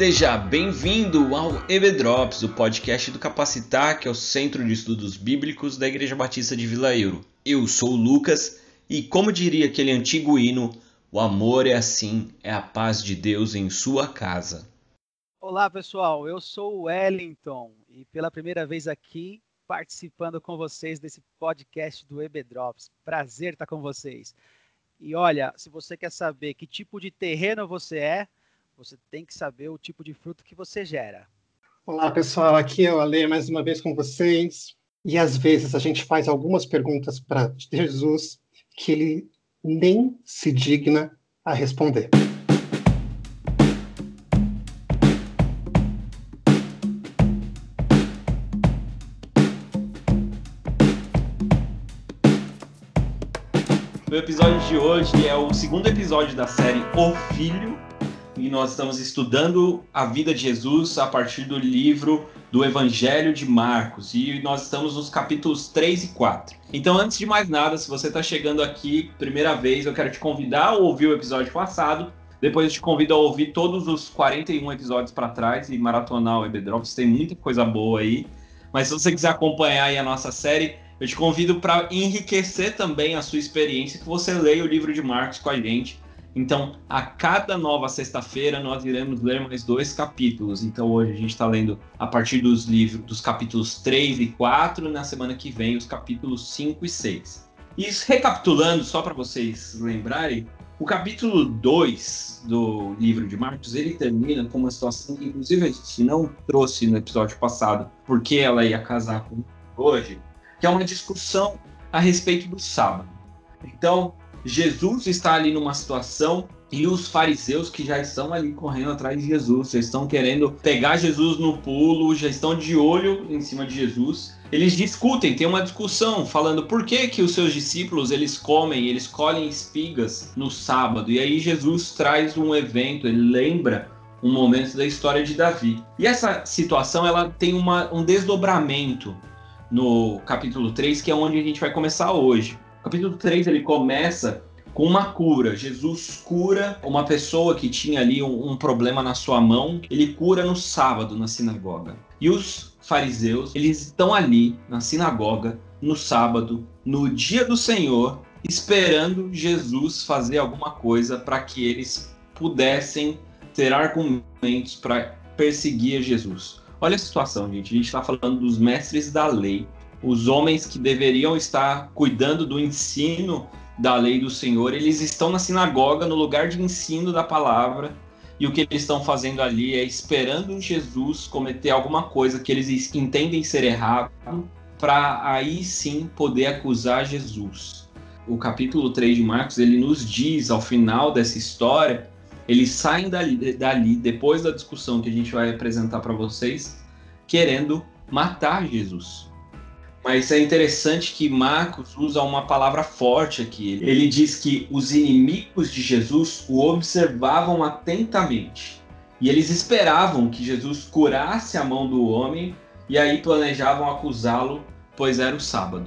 Seja bem-vindo ao EBDrops, o podcast do Capacitar, que é o Centro de Estudos Bíblicos da Igreja Batista de Vila Euro. Eu sou o Lucas e, como diria aquele antigo hino, o amor é assim, é a paz de Deus em sua casa. Olá, pessoal. Eu sou o Wellington e pela primeira vez aqui participando com vocês desse podcast do EBDrops. Prazer estar com vocês. E olha, se você quer saber que tipo de terreno você é, você tem que saber o tipo de fruto que você gera. Olá, pessoal. Aqui é o Ale mais uma vez com vocês. E às vezes a gente faz algumas perguntas para Jesus que ele nem se digna a responder. O episódio de hoje é o segundo episódio da série O Filho, nós estamos estudando a vida de Jesus a partir do livro do Evangelho de Marcos, e nós estamos nos capítulos 3 e 4. Então, antes de mais nada, se você está chegando aqui primeira vez, eu quero te convidar a ouvir o episódio passado. Depois eu te convido a ouvir todos os 41 episódios para trás e maratonar o EBDrops, tem muita coisa boa aí. Mas se você quiser acompanhar aí a nossa série, eu te convido para enriquecer também a sua experiência, que você leia o livro de Marcos com a gente. Então, a cada nova sexta-feira, nós iremos ler mais dois capítulos. Então, hoje a gente está lendo a partir dos livros, dos capítulos 3 e 4, e na semana que vem, os capítulos 5 e 6. E recapitulando, só para vocês lembrarem, o capítulo 2 do livro de Marcos, ele termina com uma situação que, inclusive, a gente não trouxe no episódio passado, porque ela ia casar com hoje, que é uma discussão a respeito do sábado. Então, Jesus está ali numa situação e os fariseus que já estão ali correndo atrás de Jesus, já estão querendo pegar Jesus no pulo, já estão de olho em cima de Jesus. Eles discutem, tem uma discussão falando por que que os seus discípulos eles comem, eles colhem espigas no sábado. E aí Jesus traz um evento, ele lembra um momento da história de Davi. E essa situação ela tem uma, um desdobramento no capítulo 3, que é onde a gente vai começar hoje. Capítulo 3 ele começa com uma cura. Jesus cura uma pessoa que tinha ali um, um, problema na sua mão. Ele cura no sábado na sinagoga. E os fariseus, eles estão ali na sinagoga no sábado, no dia do Senhor, esperando Jesus fazer alguma coisa para que eles pudessem ter argumentos para perseguir Jesus. Olha a situação, gente. A gente está falando dos mestres da lei, os homens que deveriam estar cuidando do ensino da lei do Senhor, eles estão na sinagoga, no lugar de ensino da palavra, e o que eles estão fazendo ali é esperando Jesus cometer alguma coisa que eles entendem ser errado, para aí sim poder acusar Jesus. O capítulo 3 de Marcos, ele nos diz, ao final dessa história, eles saem dali, dali depois da discussão que a gente vai apresentar para vocês, querendo matar Jesus. Mas é interessante que Marcos usa uma palavra forte aqui. Ele diz que os inimigos de Jesus o observavam atentamente. E eles esperavam que Jesus curasse a mão do homem e aí planejavam acusá-lo, pois era o sábado.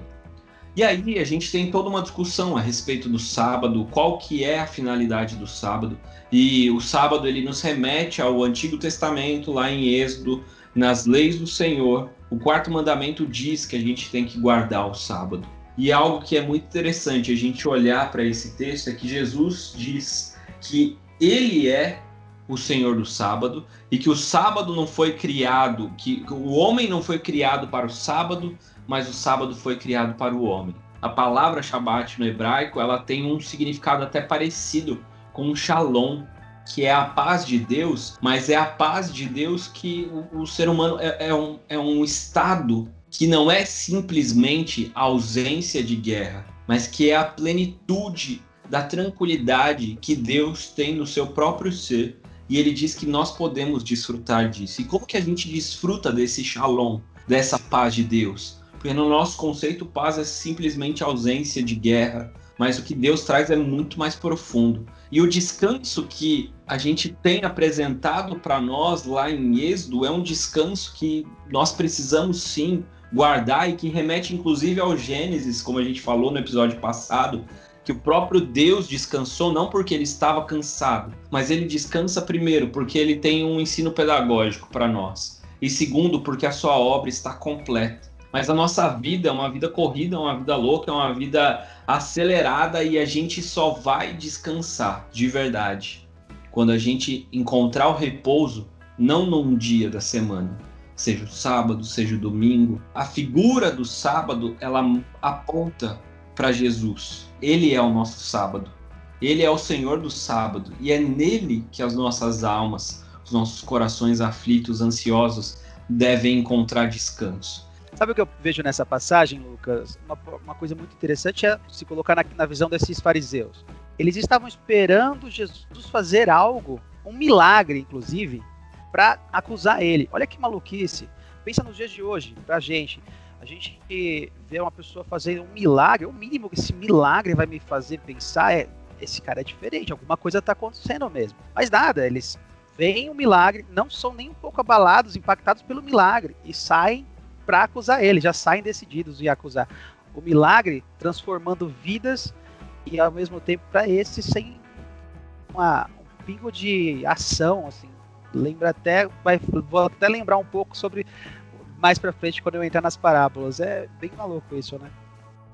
E aí a gente tem toda uma discussão a respeito do sábado, qual que é a finalidade do sábado. E o sábado ele nos remete ao Antigo Testamento, lá em Êxodo, nas leis do Senhor. O quarto mandamento diz que a gente tem que guardar o sábado. E algo que é muito interessante a gente olhar para esse texto é que Jesus diz que ele é o Senhor do sábado e que o sábado não foi criado, que o homem não foi criado para o sábado, mas o sábado foi criado para o homem. A palavra Shabat no hebraico, ela tem um significado até parecido com Shalom, que é a paz de Deus, mas é a paz de Deus que o, o ser humano é, é, um, é um estado que não é simplesmente a ausência de guerra, mas que é a plenitude da tranquilidade que Deus tem no seu próprio ser. E ele diz que nós podemos desfrutar disso. E como que a gente desfruta desse shalom, dessa paz de Deus? Porque no nosso conceito, paz é simplesmente ausência de guerra, mas o que Deus traz é muito mais profundo. E o descanso que a gente tem apresentado para nós lá em Êxodo é um descanso que nós precisamos sim guardar e que remete inclusive ao Gênesis, como a gente falou no episódio passado, que o próprio Deus descansou não porque ele estava cansado, mas ele descansa primeiro porque ele tem um ensino pedagógico para nós. E segundo, porque a sua obra está completa. Mas a nossa vida é uma vida corrida, é uma vida louca, é uma vida acelerada e a gente só vai descansar de verdade quando a gente encontrar o repouso não num dia da semana, seja o sábado, seja o domingo. A figura do sábado, ela aponta para Jesus. Ele é o nosso sábado. Ele é o Senhor do sábado e é nele que as nossas almas, os nossos corações aflitos, ansiosos devem encontrar descanso. Sabe o que eu vejo nessa passagem, Lucas? Uma, uma coisa muito interessante é se colocar na, na visão desses fariseus. Eles estavam esperando Jesus fazer algo, um milagre, inclusive, para acusar ele. Olha que maluquice. Pensa nos dias de hoje, pra gente. A gente vê uma pessoa fazer um milagre, o mínimo que esse milagre vai me fazer pensar é esse cara é diferente, alguma coisa está acontecendo mesmo. Mas nada, eles veem o milagre, não são nem um pouco abalados, impactados pelo milagre e saem para acusar ele, já saem decididos em acusar. O milagre transformando vidas e ao mesmo tempo para esse sem uma, um pingo de ação, assim, lembra até, vai, vou até lembrar um pouco sobre mais para frente quando eu entrar nas parábolas. É bem maluco isso, né?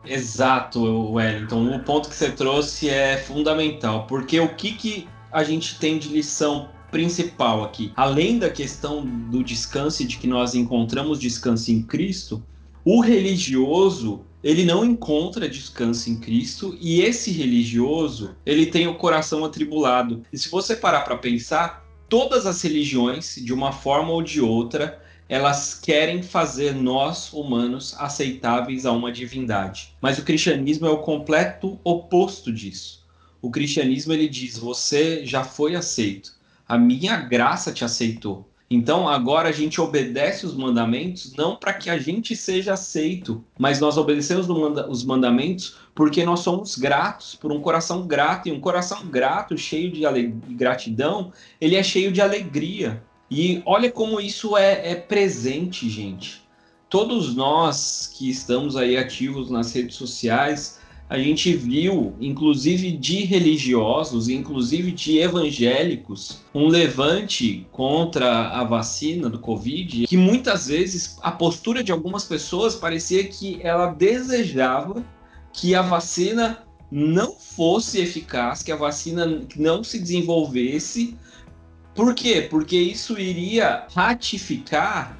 Exato, Wellington. O ponto que você trouxe é fundamental, porque o que, que a gente tem de lição principal aqui? Além da questão do descanso de que nós encontramos descanso em Cristo, o religioso ele não encontra descanso em Cristo e esse religioso ele tem o coração atribulado. E se você parar para pensar, todas as religiões, de uma forma ou de outra, elas querem fazer nós, humanos, aceitáveis a uma divindade. Mas o cristianismo é o completo oposto disso. O cristianismo ele diz: você já foi aceito, a minha graça te aceitou. Então agora a gente obedece os mandamentos não para que a gente seja aceito, mas nós obedecemos os mandamentos porque nós somos gratos, por um coração grato. E um coração grato, cheio de gratidão, ele é cheio de alegria. E olha como isso é, é presente, gente. Todos nós que estamos aí ativos nas redes sociais, a gente viu, inclusive de religiosos, inclusive de evangélicos, um levante contra a vacina do Covid, que muitas vezes a postura de algumas pessoas parecia que ela desejava que a vacina não fosse eficaz, que a vacina não se desenvolvesse. Por quê? Porque isso iria ratificar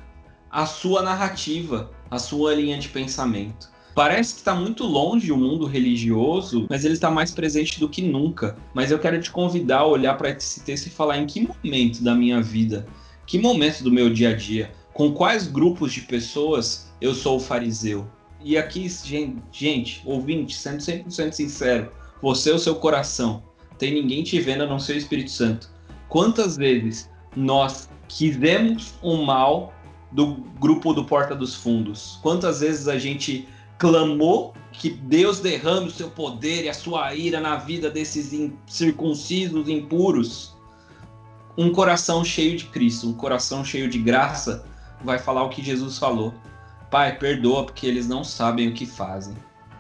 a sua narrativa, a sua linha de pensamento. Parece que está muito longe o mundo religioso, mas ele está mais presente do que nunca. Mas eu quero te convidar a olhar para esse texto e falar em que momento da minha vida, que momento do meu dia a dia, com quais grupos de pessoas eu sou o fariseu. E aqui, gente, gente ouvinte, sendo 100% sincero, você é o seu coração. Tem ninguém te vendo a não ser o Espírito Santo. Quantas vezes nós quisemos o mal do grupo do Porta dos Fundos? Quantas vezes a gente clamou que Deus derrame o seu poder e a sua ira na vida desses circuncisos impuros. Um coração cheio de Cristo, um coração cheio de graça, vai falar o que Jesus falou. Pai, perdoa porque eles não sabem o que fazem.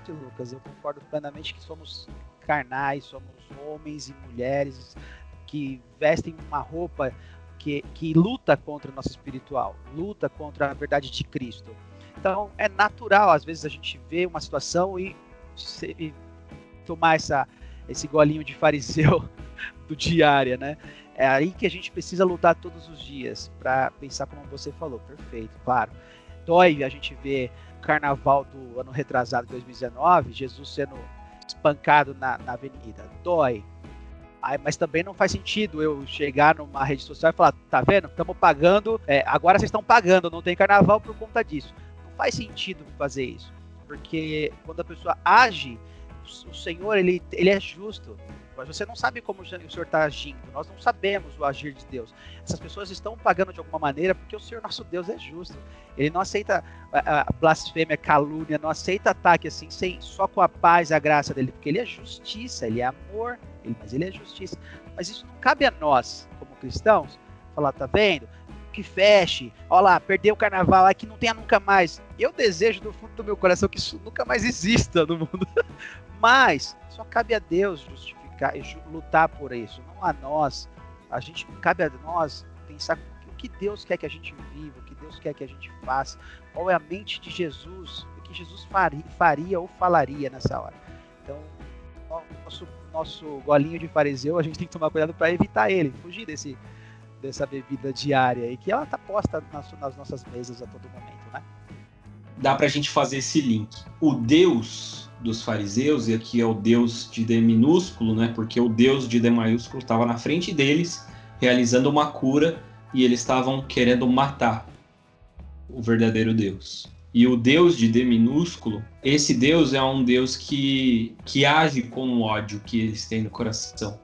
Lucas, eu concordo plenamente que somos carnais, somos homens e mulheres que vestem uma roupa que, que luta contra o nosso espiritual, luta contra a verdade de Cristo. Então é natural, às vezes, a gente ver uma situação e, e tomar essa, esse golinho de fariseu do diária, né? É aí que a gente precisa lutar todos os dias para pensar como você falou, perfeito, claro. Dói a gente ver o carnaval do ano retrasado, 2019, Jesus sendo espancado na, na avenida. Dói. Mas também não faz sentido eu chegar numa rede social e falar, tá vendo? Estamos pagando, é, agora vocês estão pagando, não tem carnaval por conta disso faz sentido fazer isso. Porque quando a pessoa age, o Senhor, ele, ele é justo. Mas você não sabe como o Senhor está agindo. Nós não sabemos o agir de Deus. Essas pessoas estão pagando de alguma maneira porque o Senhor, nosso Deus, é justo. Ele não aceita a, blasfêmia, calúnia, não aceita ataque assim, sem, só com a paz e a graça dele. Porque ele é justiça, ele é amor, ele, mas ele é justiça. Mas isso não cabe a nós, como cristãos, falar, tá vendo? Que feche. Olha lá, perdeu o carnaval, que não tenha nunca mais. Eu desejo do fundo do meu coração que isso nunca mais exista no mundo. Mas só cabe a Deus justificar e lutar por isso, não a nós. A gente cabe a nós pensar o que Deus quer que a gente viva, o que Deus quer que a gente faça, qual é a mente de Jesus, o que Jesus faria, faria ou falaria nessa hora. Então, nosso nosso golinho de fariseu, a gente tem que tomar cuidado para evitar ele, fugir desse dessa bebida diária e que ela tá posta nas, nas nossas mesas a todo momento, né? Dá para a gente fazer esse link. O Deus dos fariseus, e aqui é o Deus de D minúsculo, né? Porque o Deus de D maiúsculo estava na frente deles, realizando uma cura, e eles estavam querendo matar o verdadeiro Deus. E o Deus de D minúsculo, esse Deus é um Deus que, que age com o ódio que eles têm no coração.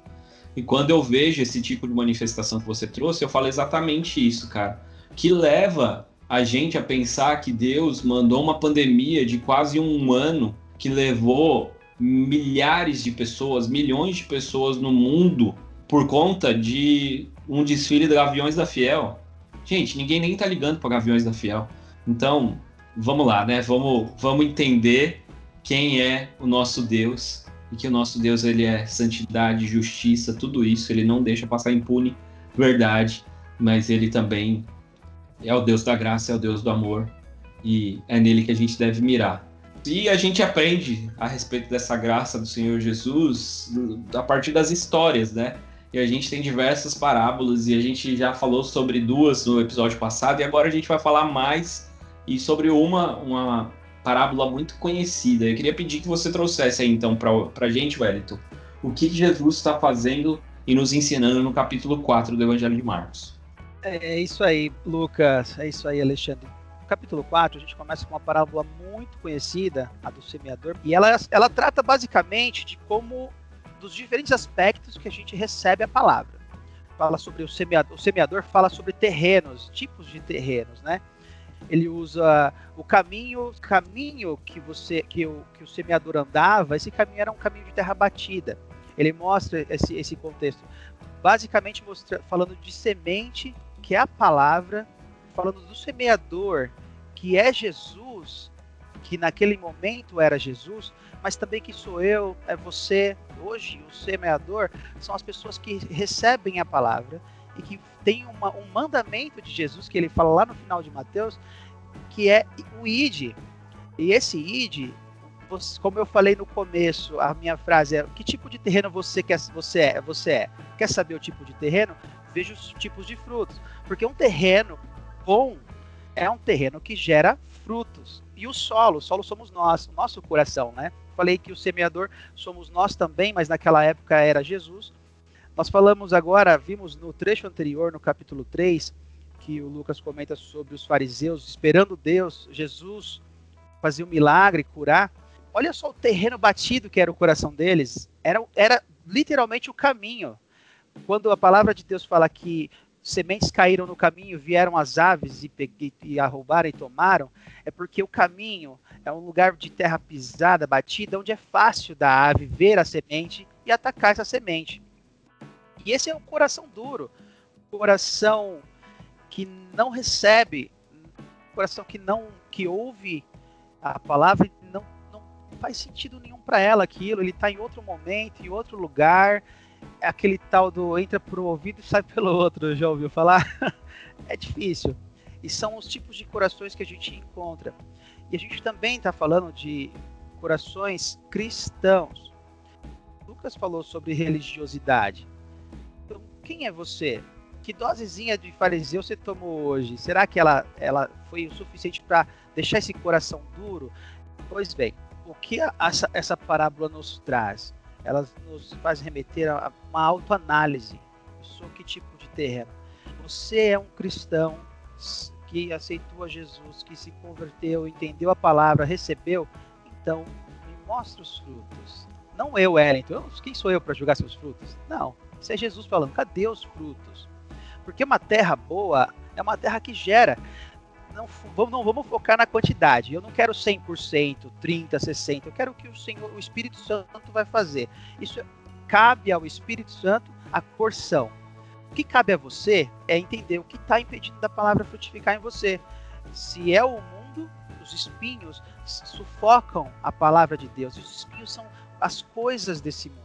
E quando eu vejo esse tipo de manifestação que você trouxe, eu falo exatamente isso, cara. Que leva a gente a pensar que Deus mandou uma pandemia de quase um ano que levou milhares de pessoas, milhões de pessoas no mundo por conta de um desfile de Gaviões da Fiel. Gente, ninguém nem tá ligando para Gaviões da Fiel. Então, vamos lá, né? Vamos, vamos entender quem é o nosso Deus e que o nosso Deus ele é santidade, justiça, tudo isso, ele não deixa passar impune verdade, mas ele também é o Deus da graça, é o Deus do amor e é nele que a gente deve mirar. E a gente aprende a respeito dessa graça do Senhor Jesus a partir das histórias, né? E a gente tem diversas parábolas e a gente já falou sobre duas no episódio passado e agora a gente vai falar mais e sobre uma, uma parábola muito conhecida. Eu queria pedir que você trouxesse aí, então, para a gente, Wellington, o que Jesus está fazendo e nos ensinando no capítulo 4 do Evangelho de Marcos. É isso aí, Lucas. É isso aí, Alexandre. No capítulo 4, a gente começa com uma parábola muito conhecida, a do semeador, e ela, ela trata basicamente de como, dos diferentes aspectos que a gente recebe a palavra. Fala sobre o semeador, o semeador fala sobre terrenos, tipos de terrenos, né? Ele usa o caminho, caminho que você que o, que o semeador andava, esse caminho era um caminho de terra batida. Ele mostra esse, esse contexto, basicamente mostra, falando de semente, que é a palavra, falando do semeador, que é Jesus, que naquele momento era Jesus, mas também que sou eu, é você, hoje o semeador, são as pessoas que recebem a palavra e que tem uma, um mandamento de Jesus que ele fala lá no final de Mateus, que é o id. E esse id, como eu falei no começo, a minha frase é: que tipo de terreno você quer você é? Você é? Quer saber o tipo de terreno? Veja os tipos de frutos, porque um terreno bom é um terreno que gera frutos. E o solo, o solo somos nós, o nosso coração, né? Falei que o semeador somos nós também, mas naquela época era Jesus. Nós falamos agora, vimos no trecho anterior, no capítulo 3, que o Lucas comenta sobre os fariseus esperando Deus, Jesus fazer um milagre, curar. Olha só o terreno batido que era o coração deles. Era, era literalmente o caminho. Quando a palavra de Deus fala que sementes caíram no caminho, vieram as aves e, e, e a roubaram e tomaram, é porque o caminho é um lugar de terra pisada, batida, onde é fácil da ave ver a semente e atacar essa semente. E esse é o coração duro, coração que não recebe, coração que não que ouve a palavra não, não faz sentido nenhum para ela aquilo. Ele está em outro momento, em outro lugar. É aquele tal do entra por um ouvido e sai pelo outro. Já ouviu falar? é difícil. E são os tipos de corações que a gente encontra. E a gente também está falando de corações cristãos. Lucas falou sobre religiosidade. Quem é você? Que dosezinha de fariseu você tomou hoje? Será que ela, ela foi o suficiente para deixar esse coração duro? Pois bem, o que essa, essa parábola nos traz? Ela nos faz remeter a uma autoanálise. Eu sou que tipo de terreno? Você é um cristão que aceitou a Jesus, que se converteu, entendeu a palavra, recebeu? Então, me mostra os frutos. Não eu, Wellington. Quem sou eu para julgar seus frutos? Não. É Jesus falando, cadê os frutos? Porque uma terra boa é uma terra que gera. Não, vamos, não vamos focar na quantidade. Eu não quero 100%, 30%, 60%. Eu quero o que o Senhor, o Espírito Santo vai fazer. Isso cabe ao Espírito Santo a porção. que cabe a você é entender o que está impedindo da palavra frutificar em você. Se é o mundo, os espinhos sufocam a palavra de Deus. Os espinhos são as coisas desse mundo.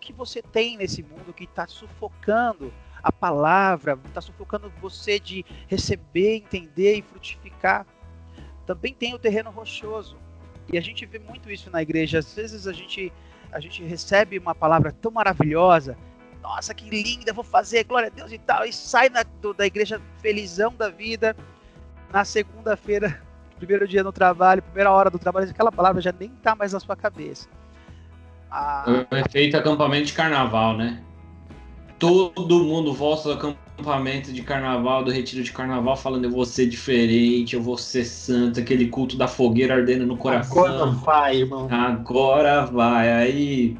Que você tem nesse mundo que está sufocando a palavra, está sufocando você de receber, entender e frutificar. Também tem o terreno rochoso. E a gente vê muito isso na igreja. Às vezes a gente, a gente recebe uma palavra tão maravilhosa. Nossa, que linda, vou fazer, glória a Deus e tal. E sai na, do, da igreja felizão da vida. Na segunda-feira, primeiro dia no trabalho, primeira hora do trabalho, aquela palavra já nem está mais na sua cabeça. Ah, o efeito acampamento de carnaval, né? todo mundo volta do acampamento de carnaval, do retiro de carnaval, falando eu vou ser diferente, eu vou ser santo, aquele culto da fogueira ardendo no coração. Agora vai, irmão. Agora vai. Aí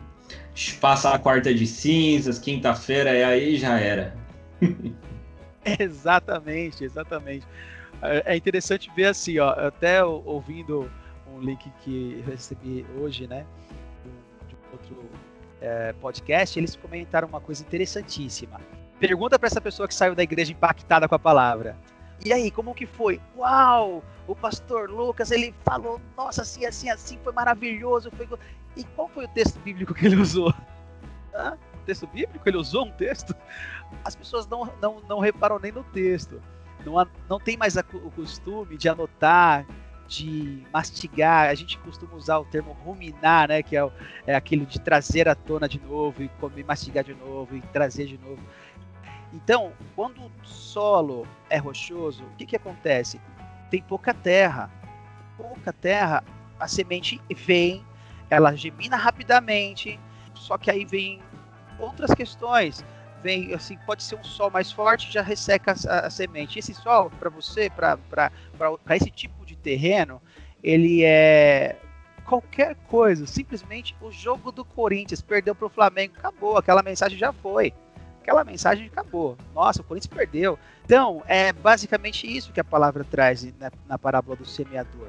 passa a quarta de cinzas, quinta-feira, e aí já era. exatamente, exatamente. É, é interessante ver assim, ó, até ouvindo um link que recebi hoje, né, outro é, podcast, eles comentaram uma coisa interessantíssima. Pergunta para essa pessoa que saiu da igreja impactada com a palavra. E aí, como que foi? Uau! O pastor Lucas, ele falou, nossa, assim, assim, assim, foi maravilhoso. Foi... E qual foi o texto bíblico que ele usou? Hã? texto bíblico? Ele usou um texto? As pessoas não, não, não reparam nem no texto. Não, não tem mais a, o costume de anotar, de mastigar, a gente costuma usar o termo ruminar, né, que é, é aquilo de trazer à tona de novo e comer, mastigar de novo e trazer de novo. Então, quando o solo é rochoso, o que, que acontece? Tem pouca terra. Pouca terra, a semente vem, ela gemina rapidamente, só que aí vem outras questões. Vem, assim, pode ser um sol mais forte, já resseca a, a semente. Esse sol, para você, para esse tipo terreno, ele é qualquer coisa, simplesmente o jogo do Corinthians perdeu para o Flamengo, acabou, aquela mensagem já foi. Aquela mensagem acabou. Nossa, o Corinthians perdeu. Então, é basicamente isso que a palavra traz na, na parábola do semeador.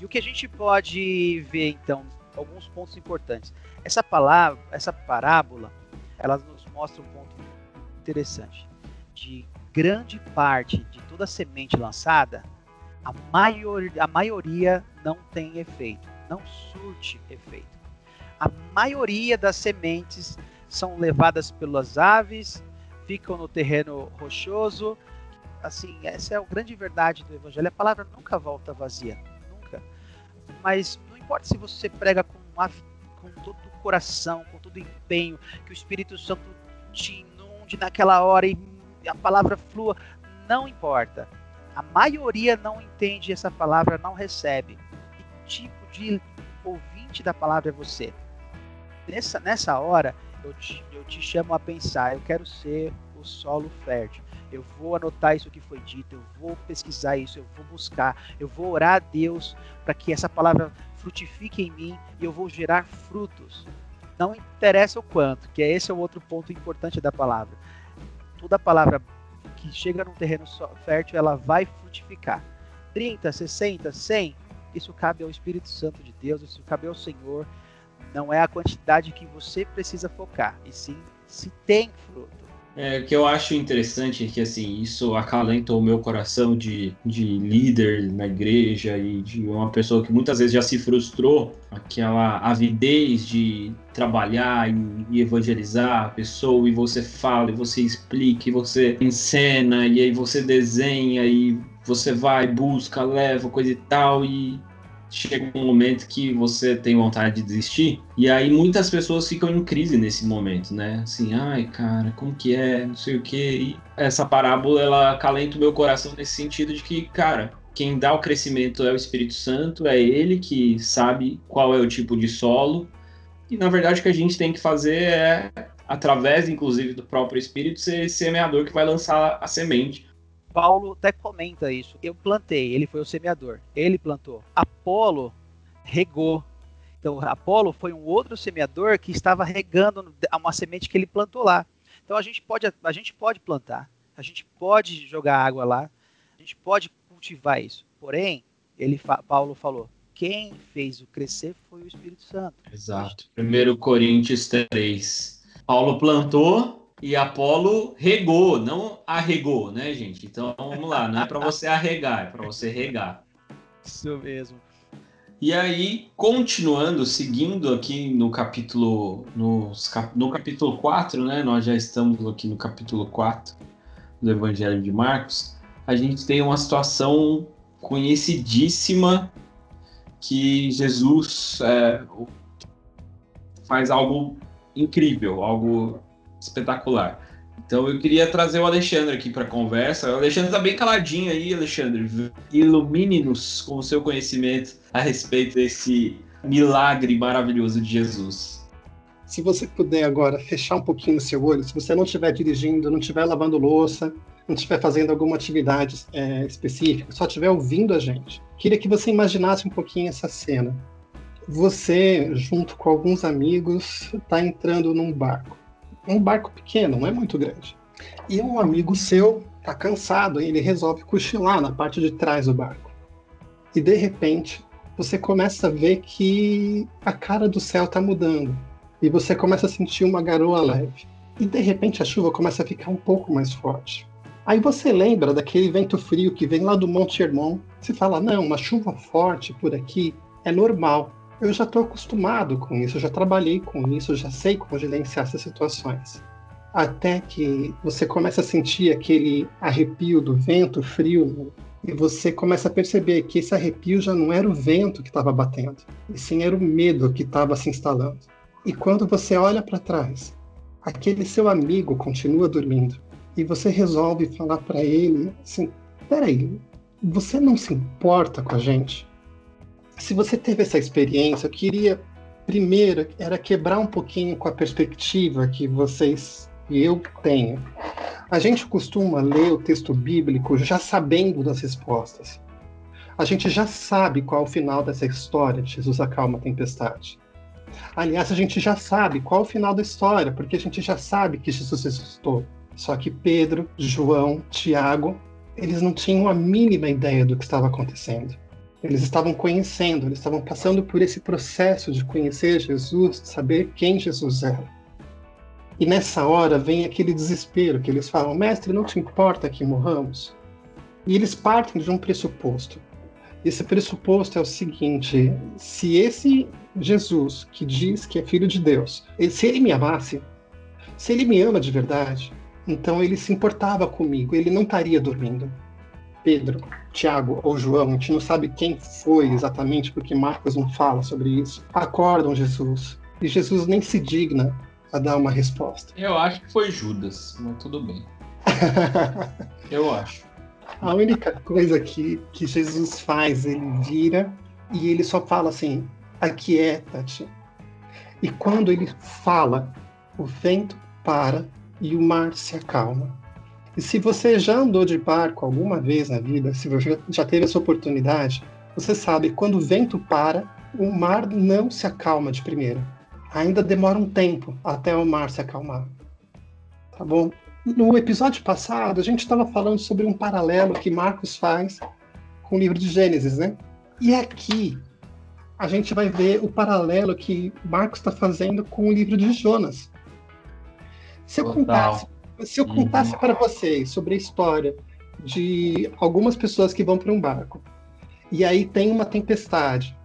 E o que a gente pode ver, então, alguns pontos importantes. Essa palavra, essa parábola, ela nos mostra um ponto interessante. De grande parte de toda a semente lançada, a, maior, a maioria não tem efeito, não surte efeito. A maioria das sementes são levadas pelas aves, ficam no terreno rochoso. Assim, essa é a grande verdade do evangelho. A palavra nunca volta vazia, nunca. Mas não importa se você prega com, uma, com todo o coração, com todo o empenho, que o Espírito Santo te inunde naquela hora e a palavra flua, não importa a maioria não entende essa palavra, não recebe. Que tipo de ouvinte da palavra é você? Nessa, nessa hora, eu te, eu te chamo a pensar, eu quero ser o solo fértil. Eu vou anotar isso que foi dito, eu vou pesquisar isso, eu vou buscar, eu vou orar a Deus para que essa palavra frutifique em mim e eu vou gerar frutos. Não interessa o quanto, que esse é o outro ponto importante da palavra. Toda palavra que chega num terreno fértil, ela vai frutificar. 30, 60, 100, isso cabe ao Espírito Santo de Deus, isso cabe ao Senhor. Não é a quantidade que você precisa focar, e sim se tem fruto. É, que eu acho interessante é que assim, isso acalenta o meu coração de, de líder na igreja e de uma pessoa que muitas vezes já se frustrou, aquela avidez de trabalhar e, e evangelizar a pessoa, e você fala, e você explica, e você encena, e aí você desenha, e você vai, busca, leva, coisa e tal, e chega um momento que você tem vontade de desistir, e aí muitas pessoas ficam em crise nesse momento, né? Assim, ai, cara, como que é, não sei o que. E essa parábola, ela acalenta o meu coração nesse sentido de que, cara, quem dá o crescimento é o Espírito Santo, é ele que sabe qual é o tipo de solo, e na verdade o que a gente tem que fazer é, através, inclusive, do próprio Espírito, ser semeador que vai lançar a semente Paulo até comenta isso. Eu plantei, ele foi o semeador. Ele plantou. Apolo regou. Então, Apolo foi um outro semeador que estava regando uma semente que ele plantou lá. Então, a gente pode, a gente pode plantar, a gente pode jogar água lá, a gente pode cultivar isso. Porém, ele, Paulo falou, quem fez o crescer foi o Espírito Santo. Exato. 1 Coríntios 3. Paulo plantou, e Apolo regou, não arregou, né, gente? Então vamos lá, não é para você arregar, é para você regar. Isso mesmo. E aí, continuando, seguindo aqui no capítulo no, no capítulo 4, né? Nós já estamos aqui no capítulo 4 do Evangelho de Marcos. A gente tem uma situação conhecidíssima que Jesus é, faz algo incrível, algo espetacular. Então eu queria trazer o Alexandre aqui para conversa. O Alexandre está bem caladinho aí, Alexandre. Ilumine-nos com o seu conhecimento a respeito desse milagre maravilhoso de Jesus. Se você puder agora fechar um pouquinho o seu olho, se você não estiver dirigindo, não estiver lavando louça, não estiver fazendo alguma atividade é, específica, só estiver ouvindo a gente, queria que você imaginasse um pouquinho essa cena. Você, junto com alguns amigos, está entrando num barco um barco pequeno, não é muito grande. E um amigo seu está cansado e ele resolve cochilar na parte de trás do barco. E de repente, você começa a ver que a cara do céu está mudando. E você começa a sentir uma garoa leve. E de repente a chuva começa a ficar um pouco mais forte. Aí você lembra daquele vento frio que vem lá do Monte Hermon. Você fala: não, uma chuva forte por aqui é normal eu já estou acostumado com isso, eu já trabalhei com isso, eu já sei como gerenciar essas situações. Até que você começa a sentir aquele arrepio do vento frio e você começa a perceber que esse arrepio já não era o vento que estava batendo, e sim era o medo que estava se instalando. E quando você olha para trás, aquele seu amigo continua dormindo e você resolve falar para ele assim: peraí, você não se importa com a gente? Se você teve essa experiência, eu queria primeiro era quebrar um pouquinho com a perspectiva que vocês e eu tenho. A gente costuma ler o texto bíblico já sabendo das respostas. A gente já sabe qual é o final dessa história de Jesus acalma a tempestade. Aliás, a gente já sabe qual é o final da história, porque a gente já sabe que Jesus ressuscitou. Só que Pedro, João, Tiago, eles não tinham a mínima ideia do que estava acontecendo. Eles estavam conhecendo, eles estavam passando por esse processo de conhecer Jesus, de saber quem Jesus era. E nessa hora vem aquele desespero que eles falam: Mestre, não te importa que morramos? E eles partem de um pressuposto. Esse pressuposto é o seguinte: se esse Jesus, que diz que é filho de Deus, se ele me amasse, se ele me ama de verdade, então ele se importava comigo, ele não estaria dormindo. Pedro, Tiago ou João, a gente não sabe quem foi exatamente, porque Marcos não fala sobre isso, acordam Jesus. E Jesus nem se digna a dar uma resposta. Eu acho que foi Judas, mas tudo bem. Eu acho. A única coisa que, que Jesus faz, ele vira e ele só fala assim: aquieta-te. E quando ele fala, o vento para e o mar se acalma. E se você já andou de barco alguma vez na vida, se você já teve essa oportunidade, você sabe quando o vento para, o mar não se acalma de primeira. Ainda demora um tempo até o mar se acalmar. Tá bom? No episódio passado, a gente estava falando sobre um paralelo que Marcos faz com o livro de Gênesis, né? E aqui a gente vai ver o paralelo que Marcos está fazendo com o livro de Jonas. Se eu Total. contasse se eu contasse uhum. para vocês sobre a história de algumas pessoas que vão para um barco, e aí tem uma tempestade,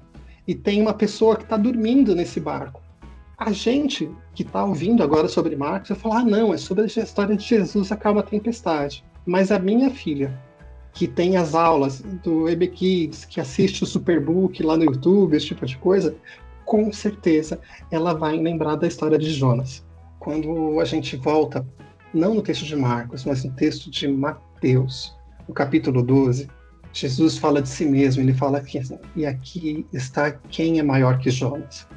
e tem uma pessoa que está dormindo nesse barco, a gente que está ouvindo agora sobre Marcos vai falar: ah, não, é sobre a história de Jesus acalma a tempestade. Mas a minha filha, que tem as aulas do EB Kids, que assiste o Superbook lá no YouTube, esse tipo de coisa, com certeza ela vai lembrar da história de Jonas. Quando a gente volta não no texto de Marcos, mas no texto de Mateus, no capítulo 12, Jesus fala de si mesmo, ele fala que e aqui está quem é maior que Jonas.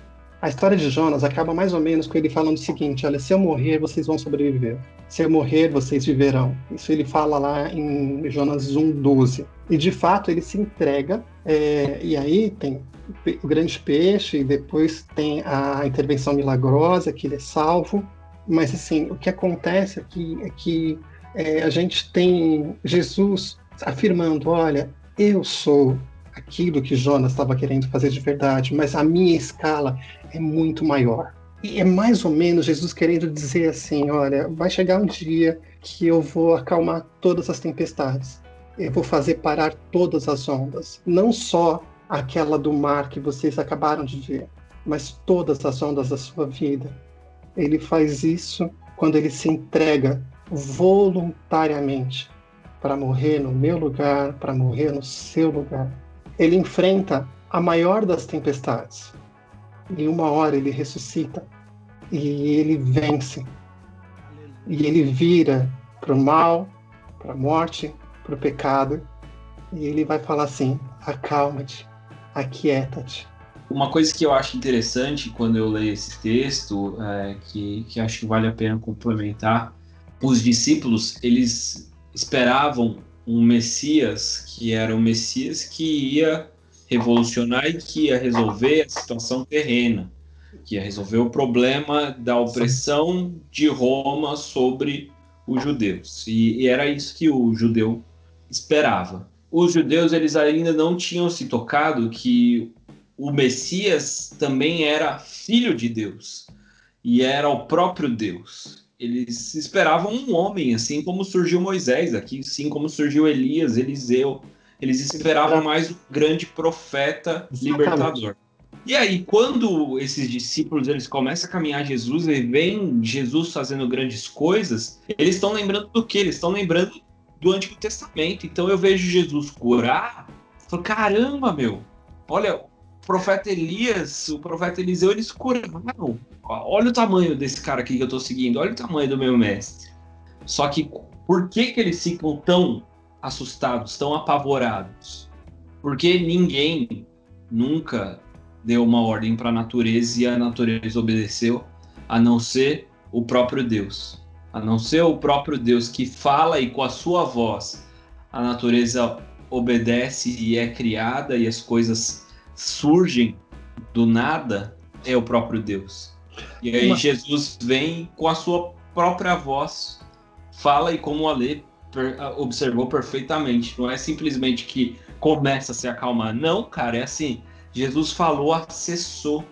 A história de Jonas acaba mais ou menos com ele falando o seguinte: olha, se eu morrer, vocês vão sobreviver. Se eu morrer, vocês viverão. Isso ele fala lá em Jonas 1,12. E de fato ele se entrega, é, e aí tem o grande peixe, e depois tem a intervenção milagrosa, que ele é salvo, mas assim, o que acontece aqui é que é, a gente tem Jesus afirmando: olha, eu sou aquilo que Jonas estava querendo fazer de verdade, mas a minha escala é muito maior. E é mais ou menos Jesus querendo dizer assim: olha, vai chegar um dia que eu vou acalmar todas as tempestades. Eu vou fazer parar todas as ondas. Não só aquela do mar que vocês acabaram de ver, mas todas as ondas da sua vida. Ele faz isso quando ele se entrega voluntariamente para morrer no meu lugar, para morrer no seu lugar. Ele enfrenta a maior das tempestades. Em uma hora ele ressuscita e ele vence. E ele vira para o mal, para a morte, para o pecado. E ele vai falar assim: acalma-te, aquieta-te. Uma coisa que eu acho interessante quando eu leio esse texto, é, que, que acho que vale a pena complementar, os discípulos eles esperavam um Messias que era o Messias que ia revolucionar e que ia resolver a situação terrena, que ia resolver o problema da opressão de Roma sobre os judeus. E, e era isso que o judeu esperava. Os judeus eles ainda não tinham se tocado que o Messias também era filho de Deus e era o próprio Deus. Eles esperavam um homem, assim como surgiu Moisés aqui, assim como surgiu Elias, Eliseu. Eles esperavam mais o grande profeta libertador. E aí, quando esses discípulos eles começam a caminhar Jesus e veem Jesus fazendo grandes coisas, eles estão lembrando do que? Eles estão lembrando do Antigo Testamento. Então eu vejo Jesus curar, falo, caramba, meu, olha, profeta Elias, o profeta Eliseu, eles curaram. Olha o tamanho desse cara aqui que eu estou seguindo, olha o tamanho do meu mestre. Só que por que, que eles ficam tão assustados, tão apavorados? Porque ninguém nunca deu uma ordem para a natureza e a natureza obedeceu, a não ser o próprio Deus. A não ser o próprio Deus que fala e com a sua voz a natureza obedece e é criada e as coisas surgem do nada, é o próprio Deus. E aí Uma... Jesus vem com a sua própria voz, fala e como a lei observou perfeitamente. Não é simplesmente que começa a se acalmar. Não, cara, é assim. Jesus falou, acessou,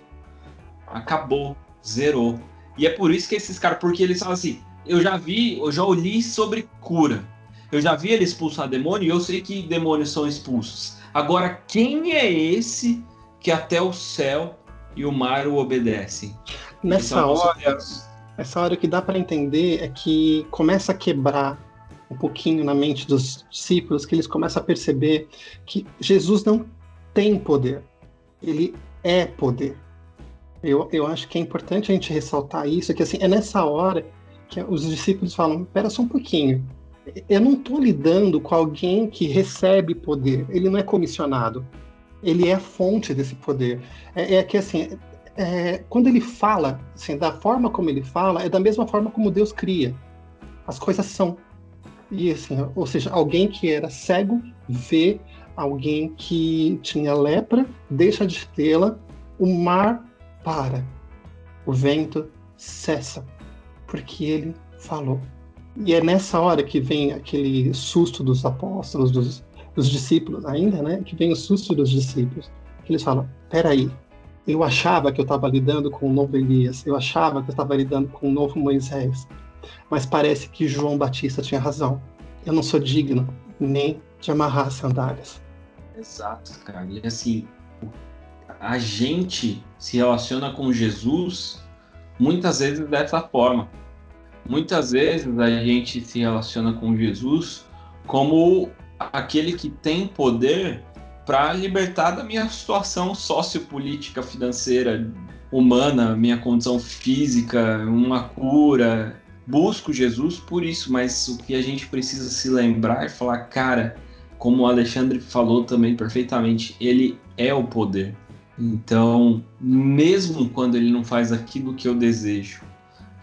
acabou, zerou. E é por isso que esses caras, porque eles falam assim, eu já vi, eu já li sobre cura. Eu já vi ele expulsar demônio e eu sei que demônios são expulsos. Agora, quem é esse que até o céu e o mar o obedecem? Nessa hora, essa hora que dá para entender é que começa a quebrar um pouquinho na mente dos discípulos, que eles começam a perceber que Jesus não tem poder, ele é poder. Eu, eu acho que é importante a gente ressaltar isso, que assim, é nessa hora que os discípulos falam, espera só um pouquinho, eu não estou lidando com alguém que recebe poder, ele não é comissionado, ele é a fonte desse poder. É, é que assim, é, quando ele fala, assim, da forma como ele fala, é da mesma forma como Deus cria. As coisas são. E assim, ou seja, alguém que era cego vê alguém que tinha lepra, deixa de tê-la, o mar para, o vento cessa, porque ele falou. E é nessa hora que vem aquele susto dos apóstolos, dos, dos discípulos ainda, né? Que vem o susto dos discípulos. Que eles falam: peraí, eu achava que eu estava lidando com o novo Elias, eu achava que eu estava lidando com o novo Moisés, mas parece que João Batista tinha razão. Eu não sou digno nem de amarrar as sandálias. Exato, cara. E assim, a gente se relaciona com Jesus muitas vezes dessa forma. Muitas vezes a gente se relaciona com Jesus como aquele que tem poder para libertar da minha situação sociopolítica, financeira, humana, minha condição física, uma cura. Busco Jesus por isso, mas o que a gente precisa se lembrar é falar, cara, como o Alexandre falou também perfeitamente, ele é o poder. Então, mesmo quando ele não faz aquilo que eu desejo,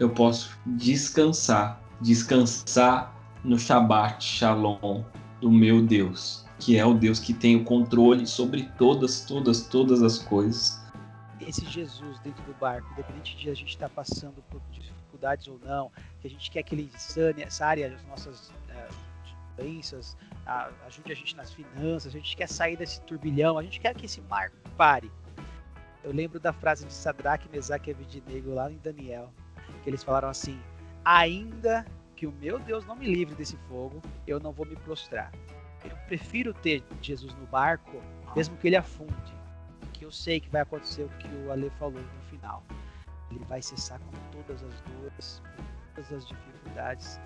eu posso descansar, descansar no Shabbat Shalom do meu Deus, que é o Deus que tem o controle sobre todas, todas, todas as coisas. Esse Jesus dentro do barco, independente de a gente estar tá passando por dificuldades ou não, que a gente quer que ele sane, sare as nossas é, doenças, ajude a gente nas finanças, a gente quer sair desse turbilhão, a gente quer que esse mar pare. Eu lembro da frase de Sadraque, Mesaque e Abidinego lá em Daniel, que eles falaram assim: ainda que o meu Deus não me livre desse fogo, eu não vou me prostrar. Eu prefiro ter Jesus no barco, mesmo que ele afunde, que eu sei que vai acontecer o que o Ale falou no final. Ele vai cessar com todas as dores, com todas as dificuldades,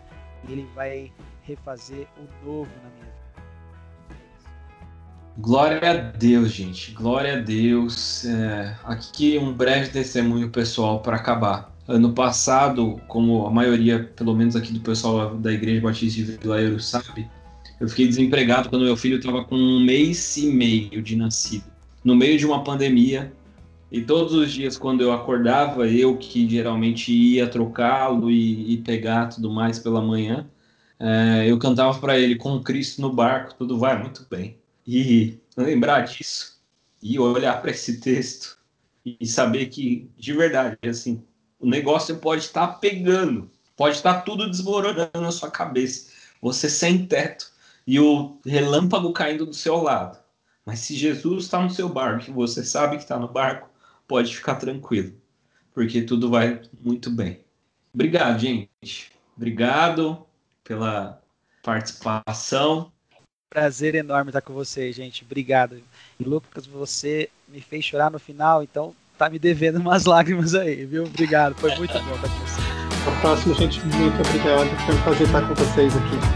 e ele vai refazer o novo na minha vida. Glória a Deus, gente. Glória a Deus. É, aqui um breve testemunho pessoal para acabar. Ano passado, como a maioria, pelo menos aqui do pessoal da Igreja Batista de Vilaeiro sabe, eu fiquei desempregado quando meu filho estava com um mês e meio de nascido, no meio de uma pandemia. E todos os dias, quando eu acordava, eu que geralmente ia trocá-lo e, e, pegar tudo mais pela manhã, é, eu cantava para ele: Com Cristo no barco, tudo vai muito bem. E lembrar disso, e olhar para esse texto, e saber que, de verdade, assim, o negócio pode estar pegando, pode estar tudo desmoronando na sua cabeça, você sem teto e o relâmpago caindo do seu lado. Mas se Jesus está no seu barco e você sabe que está no barco, pode ficar tranquilo, porque tudo vai muito bem. Obrigado, gente. Obrigado pela participação. Prazer enorme estar com vocês, gente. Obrigado. E Lucas, você me fez chorar no final, então tá me devendo umas lágrimas aí, viu? Obrigado. Foi muito bom estar com vocês. Até a próxima, gente. Muito obrigado. Foi um prazer estar com vocês aqui.